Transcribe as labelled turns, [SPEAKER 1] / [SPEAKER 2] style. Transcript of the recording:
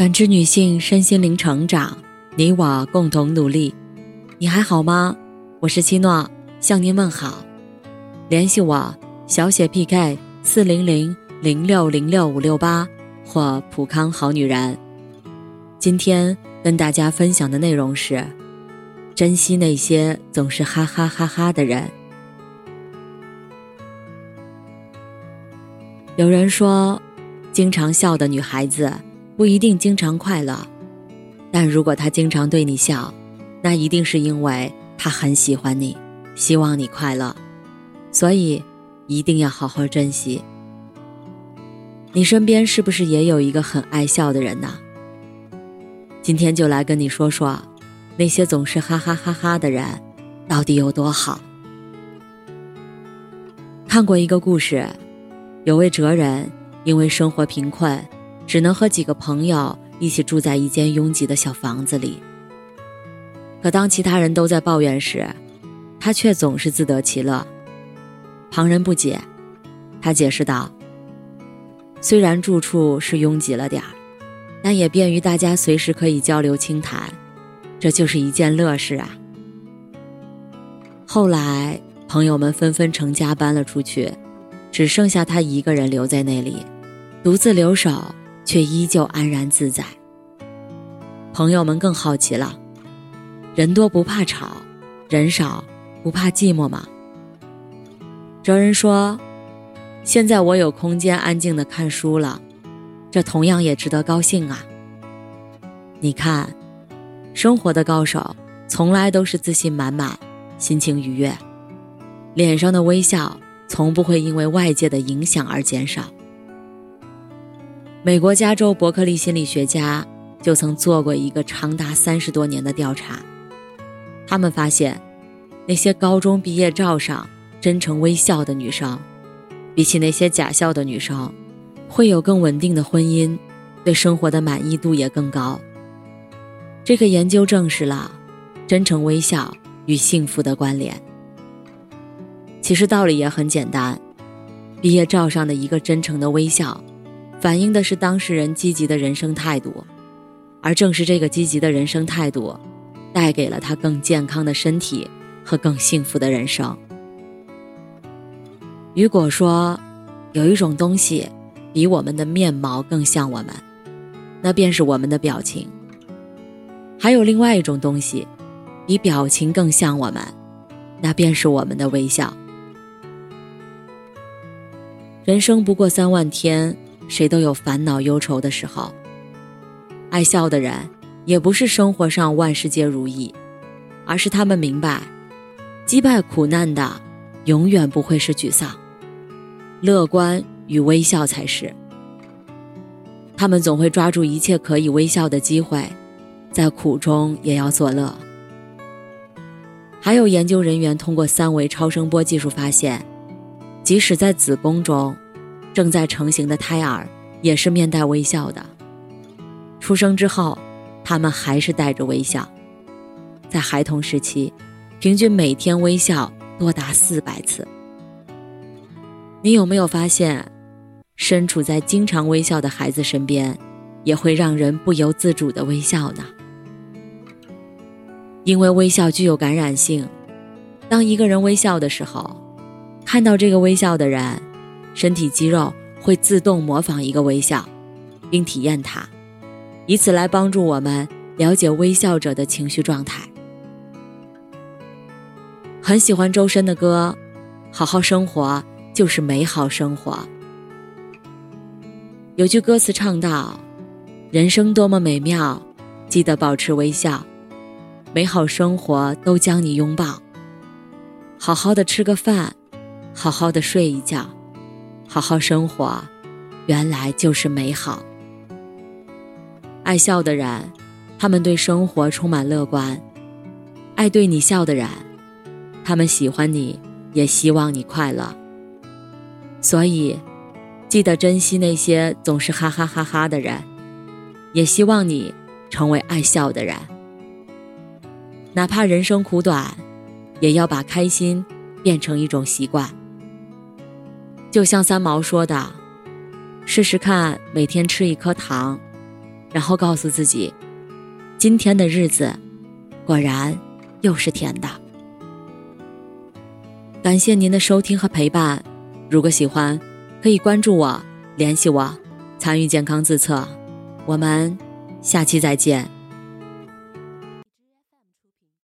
[SPEAKER 1] 感知女性身心灵成长，你我共同努力。你还好吗？我是七诺，向您问好。联系我小写 PK 四零零零六零六五六八或普康好女人。今天跟大家分享的内容是：珍惜那些总是哈哈哈哈的人。有人说，经常笑的女孩子。不一定经常快乐，但如果他经常对你笑，那一定是因为他很喜欢你，希望你快乐，所以一定要好好珍惜。你身边是不是也有一个很爱笑的人呢？今天就来跟你说说，那些总是哈哈哈哈的人，到底有多好？看过一个故事，有位哲人因为生活贫困。只能和几个朋友一起住在一间拥挤的小房子里。可当其他人都在抱怨时，他却总是自得其乐。旁人不解，他解释道：“虽然住处是拥挤了点儿，但也便于大家随时可以交流倾谈，这就是一件乐事啊。”后来，朋友们纷纷成家搬了出去，只剩下他一个人留在那里，独自留守。却依旧安然自在。朋友们更好奇了：人多不怕吵，人少不怕寂寞吗？哲人说：“现在我有空间安静的看书了，这同样也值得高兴啊。”你看，生活的高手从来都是自信满满，心情愉悦，脸上的微笑从不会因为外界的影响而减少。美国加州伯克利心理学家就曾做过一个长达三十多年的调查，他们发现，那些高中毕业照上真诚微笑的女生，比起那些假笑的女生，会有更稳定的婚姻，对生活的满意度也更高。这个研究证实了真诚微笑与幸福的关联。其实道理也很简单，毕业照上的一个真诚的微笑。反映的是当事人积极的人生态度，而正是这个积极的人生态度，带给了他更健康的身体和更幸福的人生。如果说有一种东西比我们的面貌更像我们，那便是我们的表情；还有另外一种东西比表情更像我们，那便是我们的微笑。人生不过三万天。谁都有烦恼忧愁的时候，爱笑的人也不是生活上万事皆如意，而是他们明白，击败苦难的永远不会是沮丧，乐观与微笑才是。他们总会抓住一切可以微笑的机会，在苦中也要作乐。还有研究人员通过三维超声波技术发现，即使在子宫中。正在成型的胎儿也是面带微笑的。出生之后，他们还是带着微笑。在孩童时期，平均每天微笑多达四百次。你有没有发现，身处在经常微笑的孩子身边，也会让人不由自主的微笑呢？因为微笑具有感染性，当一个人微笑的时候，看到这个微笑的人。身体肌肉会自动模仿一个微笑，并体验它，以此来帮助我们了解微笑者的情绪状态。很喜欢周深的歌，《好好生活就是美好生活》。有句歌词唱道：“人生多么美妙，记得保持微笑，美好生活都将你拥抱。好好的吃个饭，好好的睡一觉。”好好生活，原来就是美好。爱笑的人，他们对生活充满乐观；爱对你笑的人，他们喜欢你，也希望你快乐。所以，记得珍惜那些总是哈哈哈哈的人，也希望你成为爱笑的人。哪怕人生苦短，也要把开心变成一种习惯。就像三毛说的：“试试看，每天吃一颗糖，然后告诉自己，今天的日子果然又是甜的。感谢您的收听和陪伴，如果喜欢，可以关注我、联系我、参与健康自测。我们下期再见。